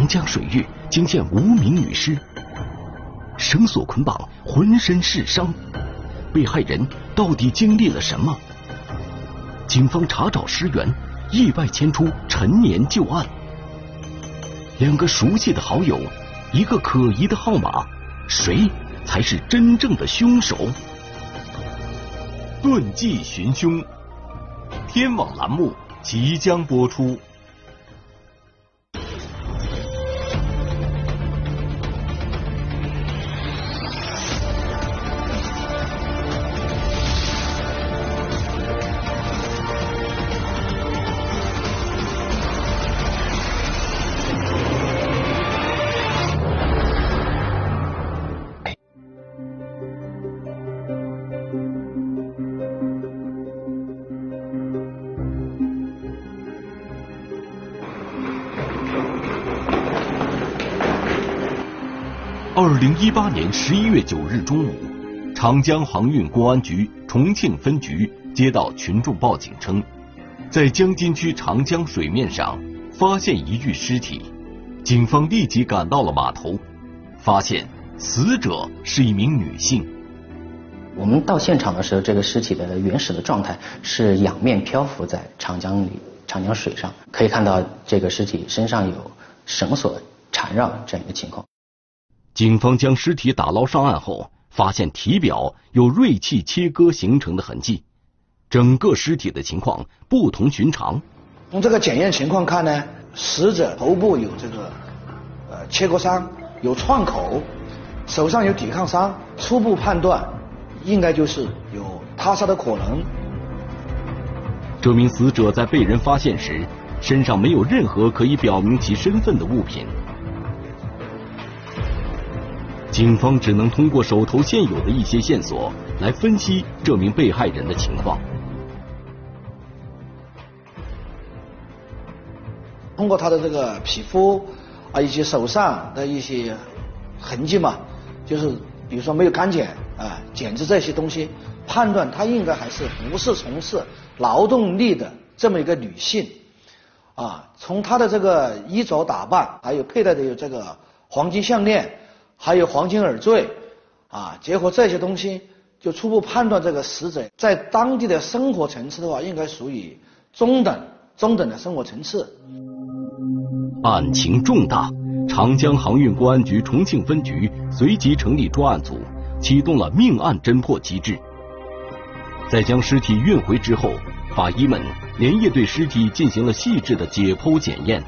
长江水域惊现无名女尸，绳索捆绑，浑身是伤，被害人到底经历了什么？警方查找尸源，意外牵出陈年旧案。两个熟悉的好友，一个可疑的号码，谁才是真正的凶手？论迹寻凶，天网栏目即将播出。零一八年十一月九日中午，长江航运公安局重庆分局接到群众报警称，在江津区长江水面上发现一具尸体。警方立即赶到了码头，发现死者是一名女性。我们到现场的时候，这个尸体的原始的状态是仰面漂浮在长江里、长江水上，可以看到这个尸体身上有绳索缠绕这样一个情况。警方将尸体打捞上岸后，发现体表有锐器切割形成的痕迹，整个尸体的情况不同寻常。从这个检验情况看呢，死者头部有这个呃切割伤，有创口，手上有抵抗伤，初步判断应该就是有他杀的可能。这名死者在被人发现时，身上没有任何可以表明其身份的物品。警方只能通过手头现有的一些线索来分析这名被害人的情况。通过他的这个皮肤啊，以及手上的一些痕迹嘛，就是比如说没有干剪啊、剪子这些东西，判断他应该还是不是从事劳动力的这么一个女性啊。从他的这个衣着打扮，还有佩戴的有这个黄金项链。还有黄金耳坠，啊，结合这些东西，就初步判断这个死者在当地的生活层次的话，应该属于中等、中等的生活层次。案情重大，长江航运公安局重庆分局随即成立专案组，启动了命案侦破机制。在将尸体运回之后，法医们连夜对尸体进行了细致的解剖检验。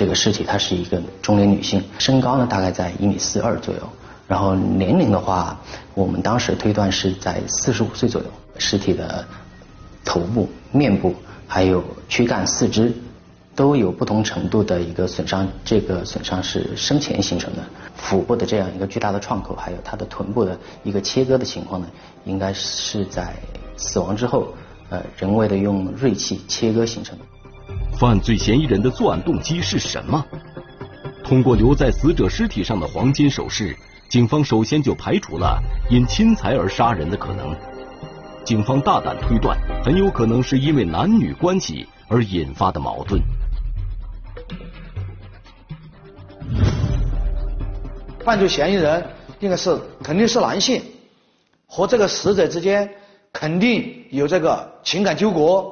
这个尸体她是一个中年女性，身高呢大概在一米四二左右，然后年龄的话，我们当时推断是在四十五岁左右。尸体的头部、面部还有躯干、四肢都有不同程度的一个损伤，这个损伤是生前形成的。腹部的这样一个巨大的创口，还有她的臀部的一个切割的情况呢，应该是在死亡之后，呃，人为的用锐器切割形成的。犯罪嫌疑人的作案动机是什么？通过留在死者尸体上的黄金首饰，警方首先就排除了因侵财而杀人的可能。警方大胆推断，很有可能是因为男女关系而引发的矛盾。犯罪嫌疑人应该是肯定是男性，和这个死者之间肯定有这个情感纠葛。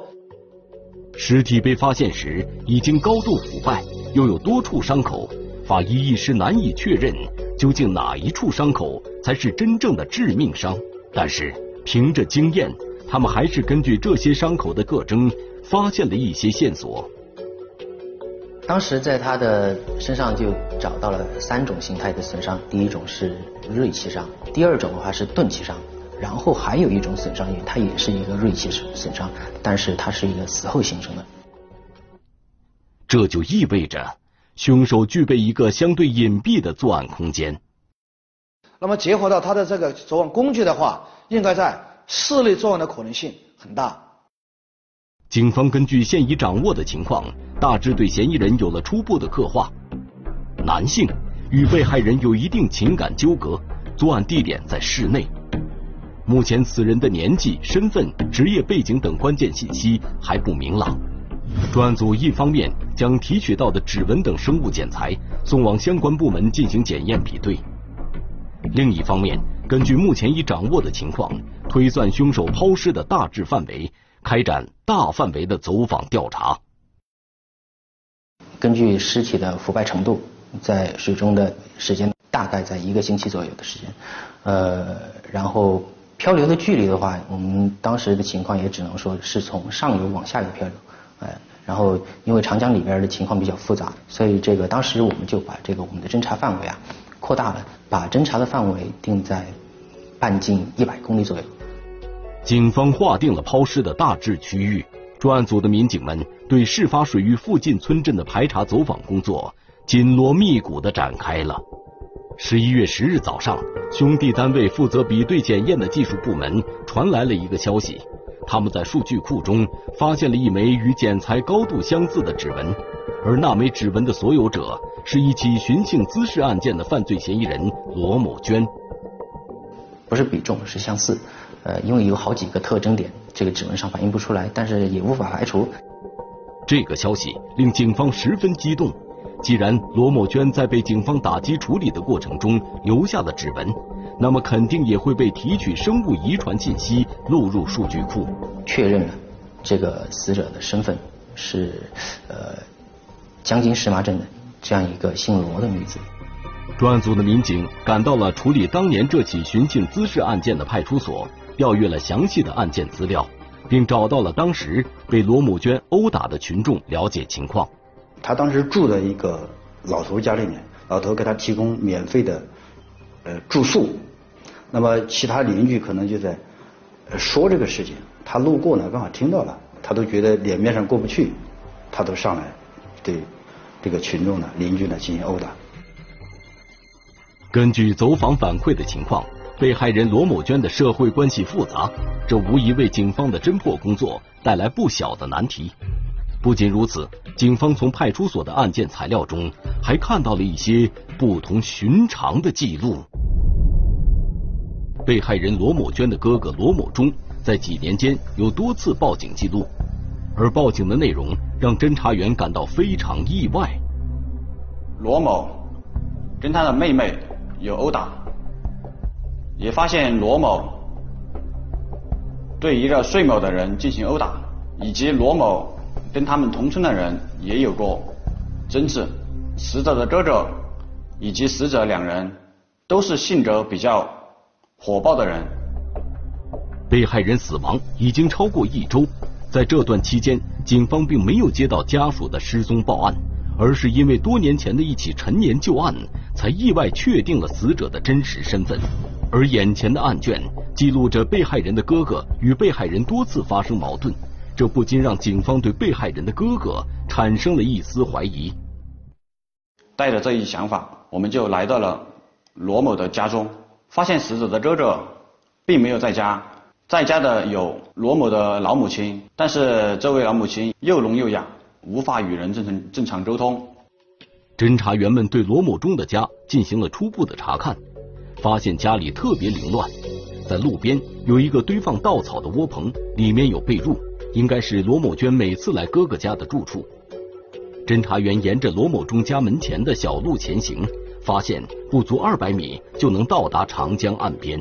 尸体被发现时已经高度腐败，又有多处伤口，法医一时难以确认究竟哪一处伤口才是真正的致命伤。但是凭着经验，他们还是根据这些伤口的特征，发现了一些线索。当时在他的身上就找到了三种形态的损伤，第一种是锐器伤，第二种的话是钝器伤。然后还有一种损伤，它也是一个锐器损伤，但是它是一个死后形成的。这就意味着凶手具备一个相对隐蔽的作案空间。那么结合到他的这个作案工具的话，应该在室内作案的可能性很大。警方根据现已掌握的情况，大致对嫌疑人有了初步的刻画：男性，与被害人有一定情感纠葛，作案地点在室内。目前，此人的年纪、身份、职业背景等关键信息还不明朗，专案组一方面将提取到的指纹等生物检材送往相关部门进行检验比对，另一方面根据目前已掌握的情况，推算凶手抛尸的大致范围，开展大范围的走访调查。根据尸体的腐败程度，在水中的时间大概在一个星期左右的时间，呃，然后漂流的距离的话，我们当时的情况也只能说是从上游往下游漂流，哎，然后因为长江里边的情况比较复杂，所以这个当时我们就把这个我们的侦查范围啊扩大了，把侦查的范围定在半径一百公里左右。警方划定了抛尸的大致区域。专案组的民警们对事发水域附近村镇的排查走访工作紧锣密鼓地展开了。十一月十日早上，兄弟单位负责比对检验的技术部门传来了一个消息：他们在数据库中发现了一枚与检材高度相似的指纹，而那枚指纹的所有者是一起寻衅滋事案件的犯罪嫌疑人罗某娟。不是比重，是相似。呃，因为有好几个特征点，这个指纹上反映不出来，但是也无法排除。这个消息令警方十分激动。既然罗某娟在被警方打击处理的过程中留下了指纹，那么肯定也会被提取生物遗传信息录入数据库，确认了这个死者的身份是呃江津石麻镇的这样一个姓罗的女子。专案组的民警赶到了处理当年这起寻衅滋事案件的派出所。调阅了详细的案件资料，并找到了当时被罗某娟殴打的群众，了解情况。他当时住在一个老头家里面，老头给他提供免费的呃住宿。那么其他邻居可能就在说这个事情，他路过呢，刚好听到了，他都觉得脸面上过不去，他都上来对这个群众呢、邻居呢进行殴打。根据走访反馈的情况。被害人罗某娟的社会关系复杂，这无疑为警方的侦破工作带来不小的难题。不仅如此，警方从派出所的案件材料中还看到了一些不同寻常的记录。被害人罗某娟的哥哥罗某忠在几年间有多次报警记录，而报警的内容让侦查员感到非常意外。罗某跟他的妹妹有殴打。也发现罗某对一个睡某的人进行殴打，以及罗某跟他们同村的人也有过争执。死者的哥哥以及死者两人都是性格比较火爆的人。被害人死亡已经超过一周，在这段期间，警方并没有接到家属的失踪报案，而是因为多年前的一起陈年旧案，才意外确定了死者的真实身份。而眼前的案卷记录着被害人的哥哥与被害人多次发生矛盾，这不禁让警方对被害人的哥哥产生了一丝怀疑。带着这一想法，我们就来到了罗某的家中，发现死者的哥哥并没有在家，在家的有罗某的老母亲，但是这位老母亲又聋又哑，无法与人正常正常沟通。侦查员们对罗某忠的家进行了初步的查看。发现家里特别凌乱，在路边有一个堆放稻草的窝棚，里面有被褥，应该是罗某娟每次来哥哥家的住处。侦查员沿着罗某忠家门前的小路前行，发现不足二百米就能到达长江岸边。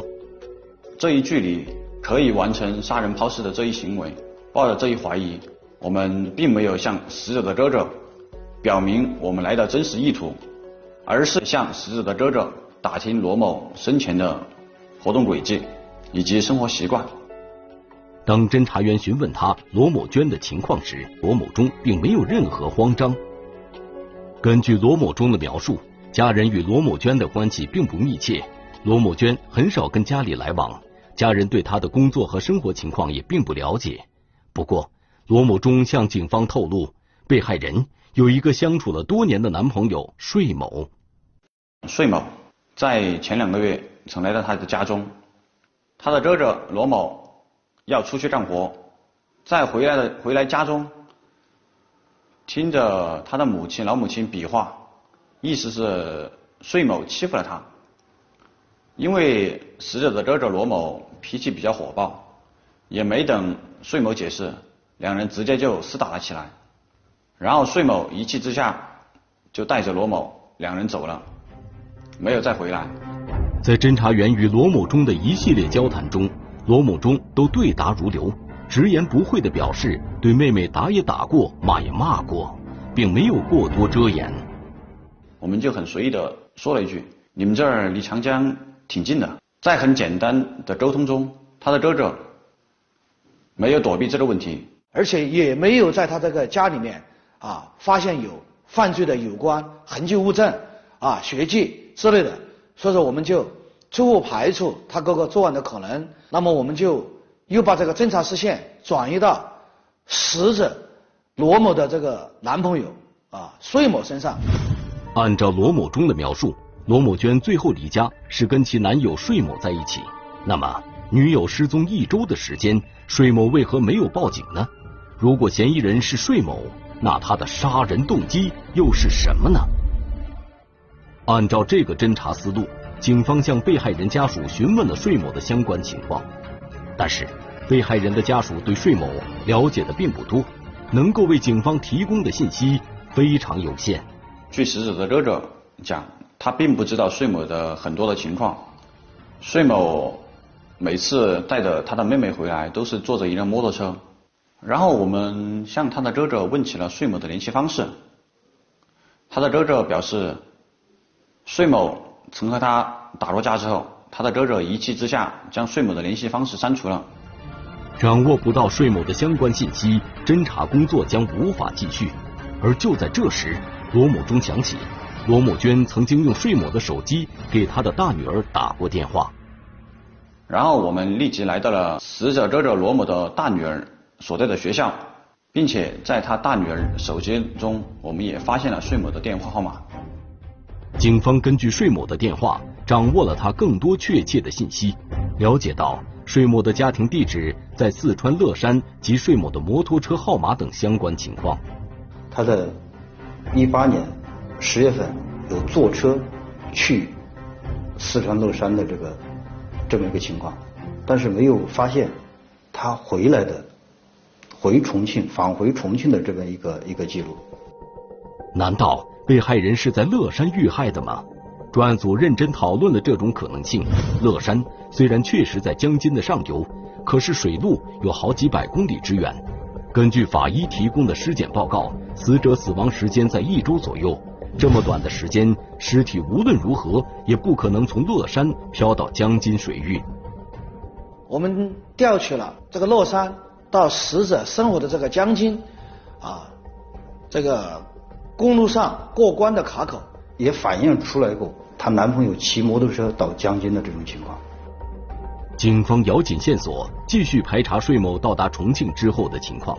这一距离可以完成杀人抛尸的这一行为，抱着这一怀疑，我们并没有向死者的哥哥表明我们来的真实意图，而是向死者的哥哥。打听罗某生前的活动轨迹以及生活习惯。当侦查员询问他罗某娟的情况时，罗某忠并没有任何慌张。根据罗某忠的描述，家人与罗某娟的关系并不密切，罗某娟很少跟家里来往，家人对他的工作和生活情况也并不了解。不过，罗某忠向警方透露，被害人有一个相处了多年的男朋友睡某。睡某。在前两个月曾来到他的家中，他的哥哥罗某要出去干活，在回来的回来家中，听着他的母亲老母亲比划，意思是睡某欺负了他。因为死者的哥哥罗某脾气比较火爆，也没等睡某解释，两人直接就厮打了起来。然后税某一气之下就带着罗某两人走了，没有再回来。在侦查员与罗某中的一系列交谈中，罗某忠都对答如流，直言不讳的表示对妹妹打也打过，骂也骂过，并没有过多遮掩。我们就很随意的说了一句：“你们这儿离长江挺近的。”在很简单的沟通中，他的哥哥没有躲避这个问题，而且也没有在他这个家里面啊发现有犯罪的有关痕迹物证啊血迹之类的，所以说我们就初步排除他哥哥作案的可能。那么我们就又把这个侦查视线转移到死者罗某的这个男朋友啊穗某身上。按照罗某忠的描述。罗某娟最后离家是跟其男友税某在一起，那么女友失踪一周的时间，税某为何没有报警呢？如果嫌疑人是税某，那他的杀人动机又是什么呢？按照这个侦查思路，警方向被害人家属询问了税某的相关情况，但是被害人的家属对税某了解的并不多，能够为警方提供的信息非常有限。据死者的哥哥讲。他并不知道税某的很多的情况，税某每次带着他的妹妹回来都是坐着一辆摩托车，然后我们向他的哥哥问起了税某的联系方式，他的哥哥表示，税某曾和他打过架之后，他的哥哥一气之下将税某的联系方式删除了。掌握不到税某的相关信息，侦查工作将无法继续。而就在这时，罗某忠想起。罗某娟曾经用税某的手机给他的大女儿打过电话，然后我们立即来到了死者哥哥罗某的大女儿所在的学校，并且在他大女儿手机中，我们也发现了税某的电话号码。警方根据税某的电话，掌握了他更多确切的信息，了解到税某的家庭地址在四川乐山及税某的摩托车号码等相关情况。他在一八年。十月份有坐车去四川乐山的这个这么一个情况，但是没有发现他回来的回重庆返回重庆的这么一个一个记录。难道被害人是在乐山遇害的吗？专案组认真讨论了这种可能性。乐山虽然确实在江津的上游，可是水路有好几百公里之远。根据法医提供的尸检报告，死者死亡时间在一周左右。这么短的时间，尸体无论如何也不可能从乐山漂到江津水域。我们调取了这个乐山到死者生活的这个江津啊，这个公路上过关的卡口，也反映出来过她男朋友骑摩托车到江津的这种情况。警方咬紧线索，继续排查税某到达重庆之后的情况，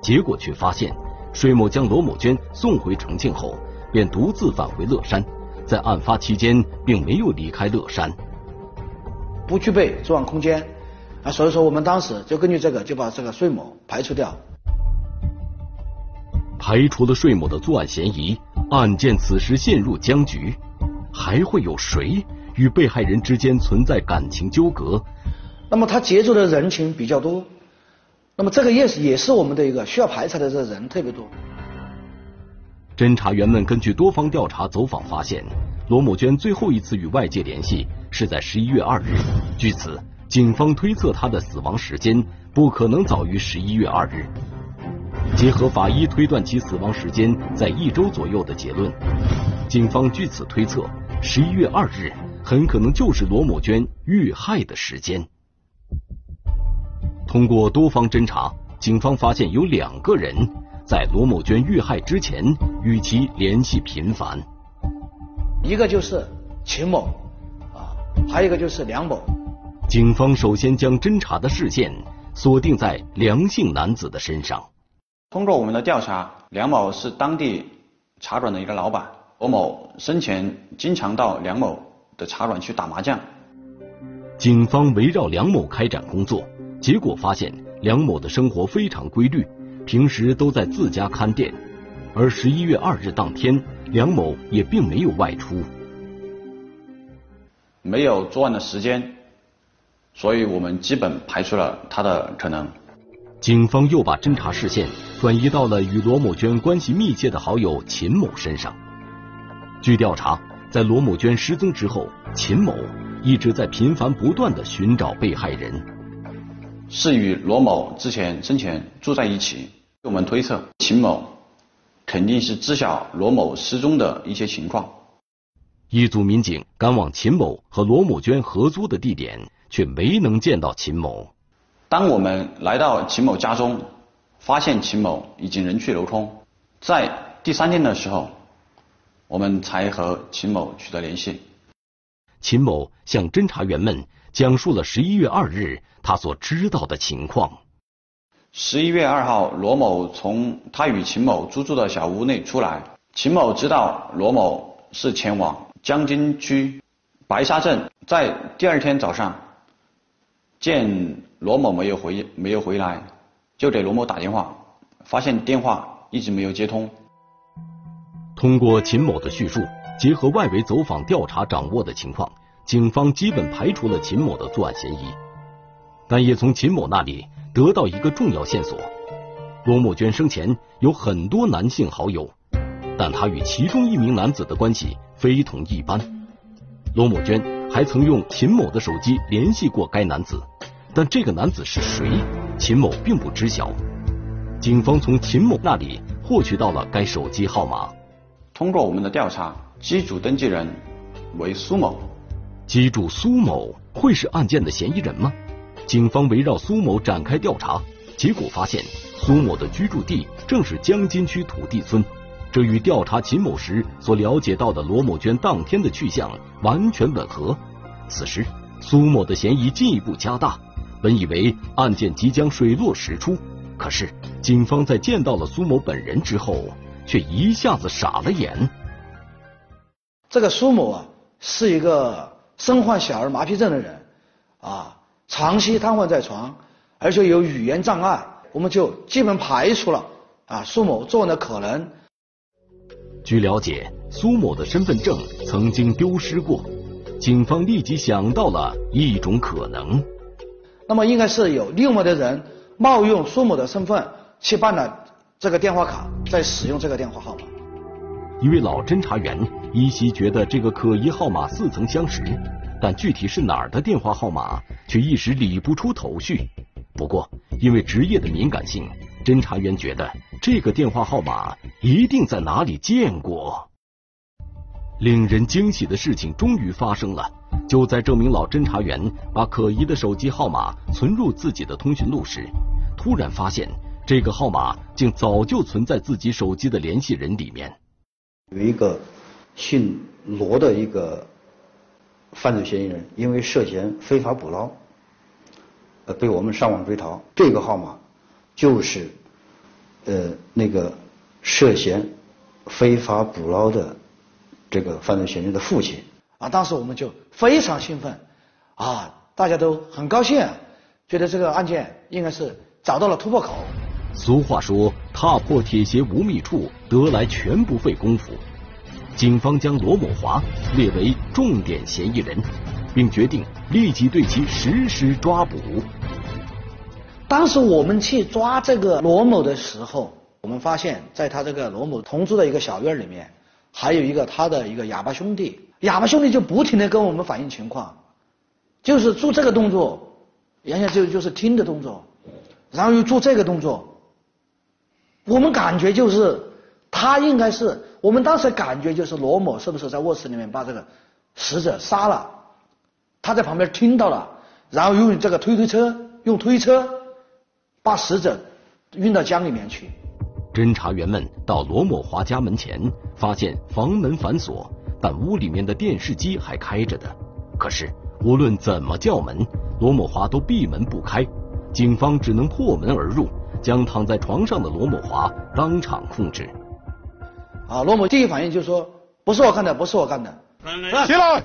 结果却发现，税某将罗某娟送回重庆后。便独自返回乐山，在案发期间并没有离开乐山，不具备作案空间啊，所以说我们当时就根据这个就把这个税某排除掉，排除了税某的作案嫌疑，案件此时陷入僵局，还会有谁与被害人之间存在感情纠葛？那么他接触的人群比较多，那么这个也是也是我们的一个需要排查的这人特别多。侦查员们根据多方调查走访发现，罗某娟最后一次与外界联系是在十一月二日。据此，警方推测她的死亡时间不可能早于十一月二日。结合法医推断其死亡时间在一周左右的结论，警方据此推测，十一月二日很可能就是罗某娟遇害的时间。通过多方侦查，警方发现有两个人。在罗某娟遇害之前，与其联系频繁。一个就是秦某，啊，还有一个就是梁某。警方首先将侦查的视线锁定在梁姓男子的身上。通过我们的调查，梁某是当地茶馆的一个老板，罗某生前经常到梁某的茶馆去打麻将。警方围绕梁某开展工作，结果发现梁某的生活非常规律。平时都在自家看店，而十一月二日当天，梁某也并没有外出，没有作案的时间，所以我们基本排除了他的可能。警方又把侦查视线转移到了与罗某娟关系密切的好友秦某身上。据调查，在罗某娟失踪之后，秦某一直在频繁不断的寻找被害人，是与罗某之前生前住在一起。我们推测，秦某肯定是知晓罗某失踪的一些情况。一组民警赶往秦某和罗某娟合租的地点，却没能见到秦某。当我们来到秦某家中，发现秦某已经人去楼空。在第三天的时候，我们才和秦某取得联系。秦某向侦查员们讲述了十一月二日他所知道的情况。十一月二号，罗某从他与秦某租住的小屋内出来，秦某知道罗某是前往江津区白沙镇，在第二天早上见。罗某没有回没有回来，就给罗某打电话，发现电话一直没有接通。通过秦某的叙述，结合外围走访调查掌握的情况，警方基本排除了秦某的作案嫌疑，但也从秦某那里得到一个重要线索：罗某娟生前有很多男性好友，但她与其中一名男子的关系非同一般。罗某娟还曾用秦某的手机联系过该男子。但这个男子是谁？秦某并不知晓。警方从秦某那里获取到了该手机号码。通过我们的调查，机主登记人为苏某。机主苏某会是案件的嫌疑人吗？警方围绕苏某展开调查，结果发现苏某的居住地正是江津区土地村，这与调查秦某时所了解到的罗某娟当天的去向完全吻合。此时，苏某的嫌疑进一步加大。本以为案件即将水落石出，可是警方在见到了苏某本人之后，却一下子傻了眼。这个苏某啊，是一个身患小儿麻痹症的人，啊，长期瘫痪在床，而且有语言障碍，我们就基本排除了啊苏某作案的可能。据了解，苏某的身份证曾经丢失过，警方立即想到了一种可能。那么应该是有另外的人冒用苏某的身份去办了这个电话卡，在使用这个电话号码。一位老侦查员依稀觉得这个可疑号码似曾相识，但具体是哪儿的电话号码却一时理不出头绪。不过因为职业的敏感性，侦查员觉得这个电话号码一定在哪里见过。令人惊喜的事情终于发生了。就在这名老侦查员把可疑的手机号码存入自己的通讯录时，突然发现这个号码竟早就存在自己手机的联系人里面。有一个姓罗的一个犯罪嫌疑人，因为涉嫌非法捕捞，呃，被我们上网追逃。这个号码就是呃那个涉嫌非法捕捞的这个犯罪嫌疑人的父亲。啊，当时我们就非常兴奋，啊，大家都很高兴，觉得这个案件应该是找到了突破口。俗话说，踏破铁鞋无觅处，得来全不费工夫。警方将罗某华列为重点嫌疑人，并决定立即对其实施抓捕。当时我们去抓这个罗某的时候，我们发现在他这个罗某同住的一个小院里面，还有一个他的一个哑巴兄弟。哑巴兄弟就不停的跟我们反映情况，就是做这个动作，原先就就是听的动作，然后又做这个动作，我们感觉就是他应该是，我们当时感觉就是罗某是不是在卧室里面把这个死者杀了，他在旁边听到了，然后用这个推推车，用推车把死者运到江里面去。侦查员们到罗某华家门前，发现房门反锁。但屋里面的电视机还开着的，可是无论怎么叫门，罗某华都闭门不开。警方只能破门而入，将躺在床上的罗某华当场控制。啊，罗某第一反应就说：“不是我干的，不是我干的。”起来！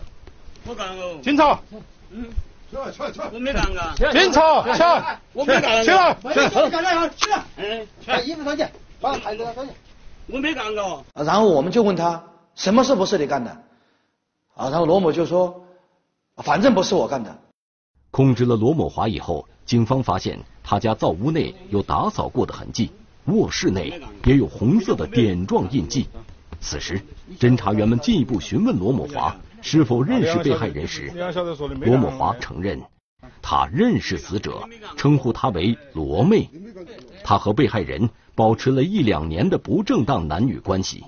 我干哦。警察。嗯。起来，起来，起来！我没干啊。警察，起来！我没干。起来，起来！起来！嗯，把衣服脱去，把孩子脱去。我没干过。然后我们就问他。什么事不是你干的？啊，然后罗某就说，反正不是我干的。控制了罗某华以后，警方发现他家灶屋内有打扫过的痕迹，卧室内也有红色的点状印记。此时，侦查员们进一步询问罗某华是否认识被害人时，罗某华承认他认识死者，称呼他为罗妹。他和被害人保持了一两年的不正当男女关系。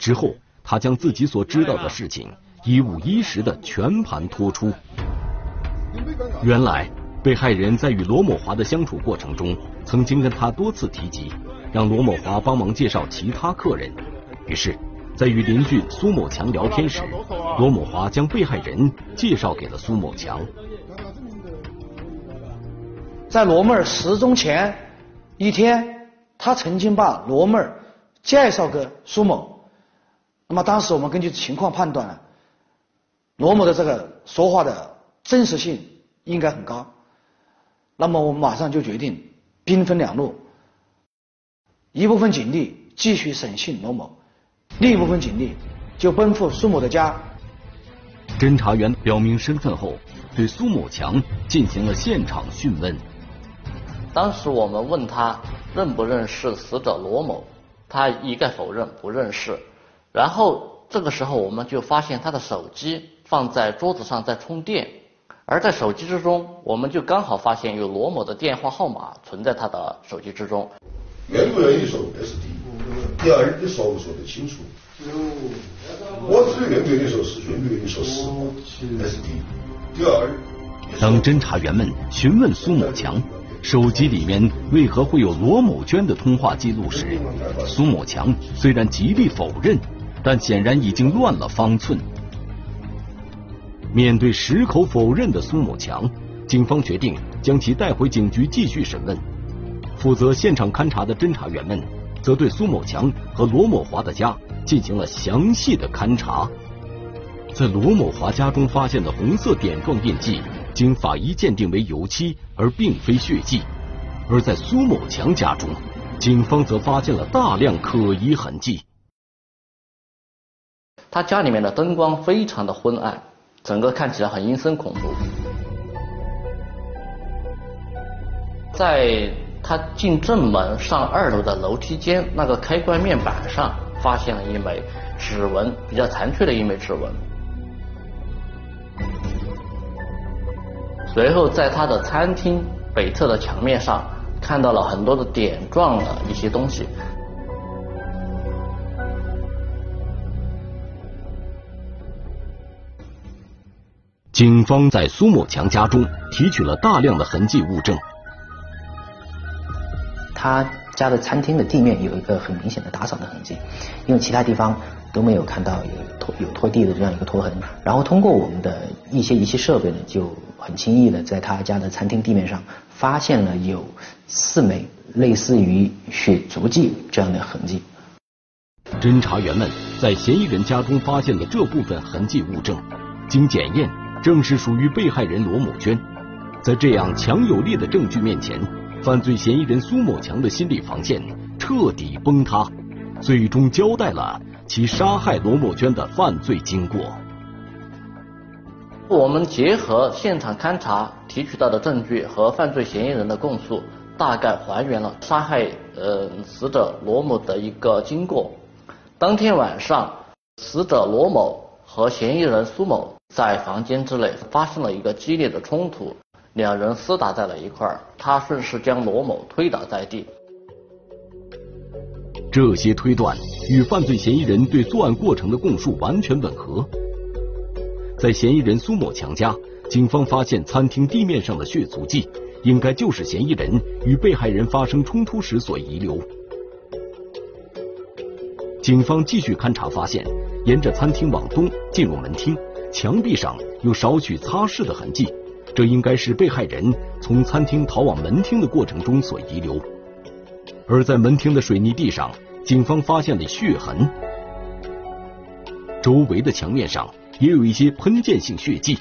之后，他将自己所知道的事情一五一十的全盘托出。原来，被害人在与罗某华的相处过程中，曾经跟他多次提及，让罗某华帮忙介绍其他客人。于是，在与邻居苏某强聊天时，罗某华将被害人介绍给了苏某强。在罗妹儿失踪前一天，他曾经把罗妹儿介绍给苏某。那么当时我们根据情况判断呢，罗某的这个说话的真实性应该很高。那么我们马上就决定兵分两路，一部分警力继续审讯罗某，另一部分警力就奔赴苏某的家。侦查员表明身份后，对苏某强进行了现场讯问。当时我们问他认不认识死者罗某，他一概否认不认识。然后这个时候我们就发现他的手机放在桌子上在充电，而在手机之中，我们就刚好发现有罗某的电话号码存在他的手机之中。愿不愿意说这是第一，第二你说不说得清楚？我只愿不愿意说是愿不愿意说是，这是第一。第二，当侦查员们询问苏某强。手机里面为何会有罗某娟的通话记录时，苏某强虽然极力否认，但显然已经乱了方寸。面对矢口否认的苏某强，警方决定将其带回警局继续审问。负责现场勘查的侦查员们，则对苏某强和罗某华的家进行了详细的勘查。在罗某华家中发现的红色点状印记。经法医鉴定为油漆，而并非血迹；而在苏某强家中，警方则发现了大量可疑痕迹。他家里面的灯光非常的昏暗，整个看起来很阴森恐怖。在他进正门上二楼的楼梯间那个开关面板上，发现了一枚指纹，比较残缺的一枚指纹。随后，在他的餐厅北侧的墙面上看到了很多的点状的一些东西。警方在苏某强家中提取了大量的痕迹物证。他家的餐厅的地面有一个很明显的打扫的痕迹，因为其他地方都没有看到有拖有拖地的这样一个拖痕。然后通过我们的一些仪器设备呢，就。很轻易的在他家的餐厅地面上发现了有四枚类似于血足迹这样的痕迹。侦查员们在嫌疑人家中发现的这部分痕迹物证，经检验正是属于被害人罗某娟。在这样强有力的证据面前，犯罪嫌疑人苏某强的心理防线彻底崩塌，最终交代了其杀害罗某娟的犯罪经过。我们结合现场勘查提取到的证据和犯罪嫌疑人的供述，大概还原了杀害呃死者罗某的一个经过。当天晚上，死者罗某和嫌疑人苏某在房间之内发生了一个激烈的冲突，两人厮打在了一块儿，他顺势将罗某推倒在地。这些推断与犯罪嫌疑人对作案过程的供述完全吻合。在嫌疑人苏某强家，警方发现餐厅地面上的血足迹，应该就是嫌疑人与被害人发生冲突时所遗留。警方继续勘查，发现沿着餐厅往东进入门厅，墙壁上有少许擦拭的痕迹，这应该是被害人从餐厅逃往门厅的过程中所遗留。而在门厅的水泥地上，警方发现了血痕，周围的墙面上。也有一些喷溅性血迹，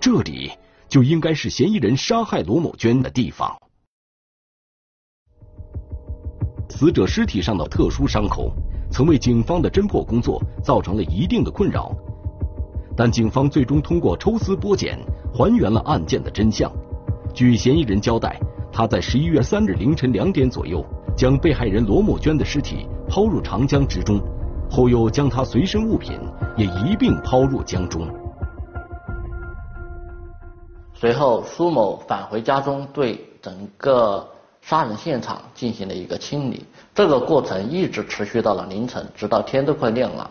这里就应该是嫌疑人杀害罗某娟的地方。死者尸体上的特殊伤口，曾为警方的侦破工作造成了一定的困扰。但警方最终通过抽丝剥茧，还原了案件的真相。据嫌疑人交代，他在十一月三日凌晨两点左右，将被害人罗某娟的尸体抛入长江之中，后又将她随身物品也一并抛入江中。随后，苏某返回家中，对整个杀人现场进行了一个清理。这个过程一直持续到了凌晨，直到天都快亮了。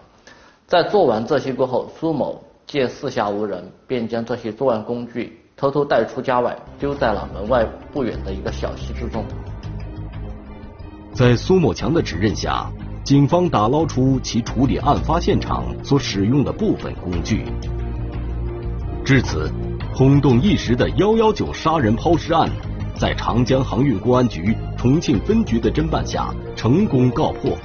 在做完这些过后，苏某见四下无人，便将这些作案工具偷偷带出家外，丢在了门外不远的一个小溪之中。在苏某强的指认下，警方打捞出其处理案发现场所使用的部分工具。至此。轰动一时的幺幺九杀人抛尸案，在长江航运公安局重庆分局的侦办下成功告破。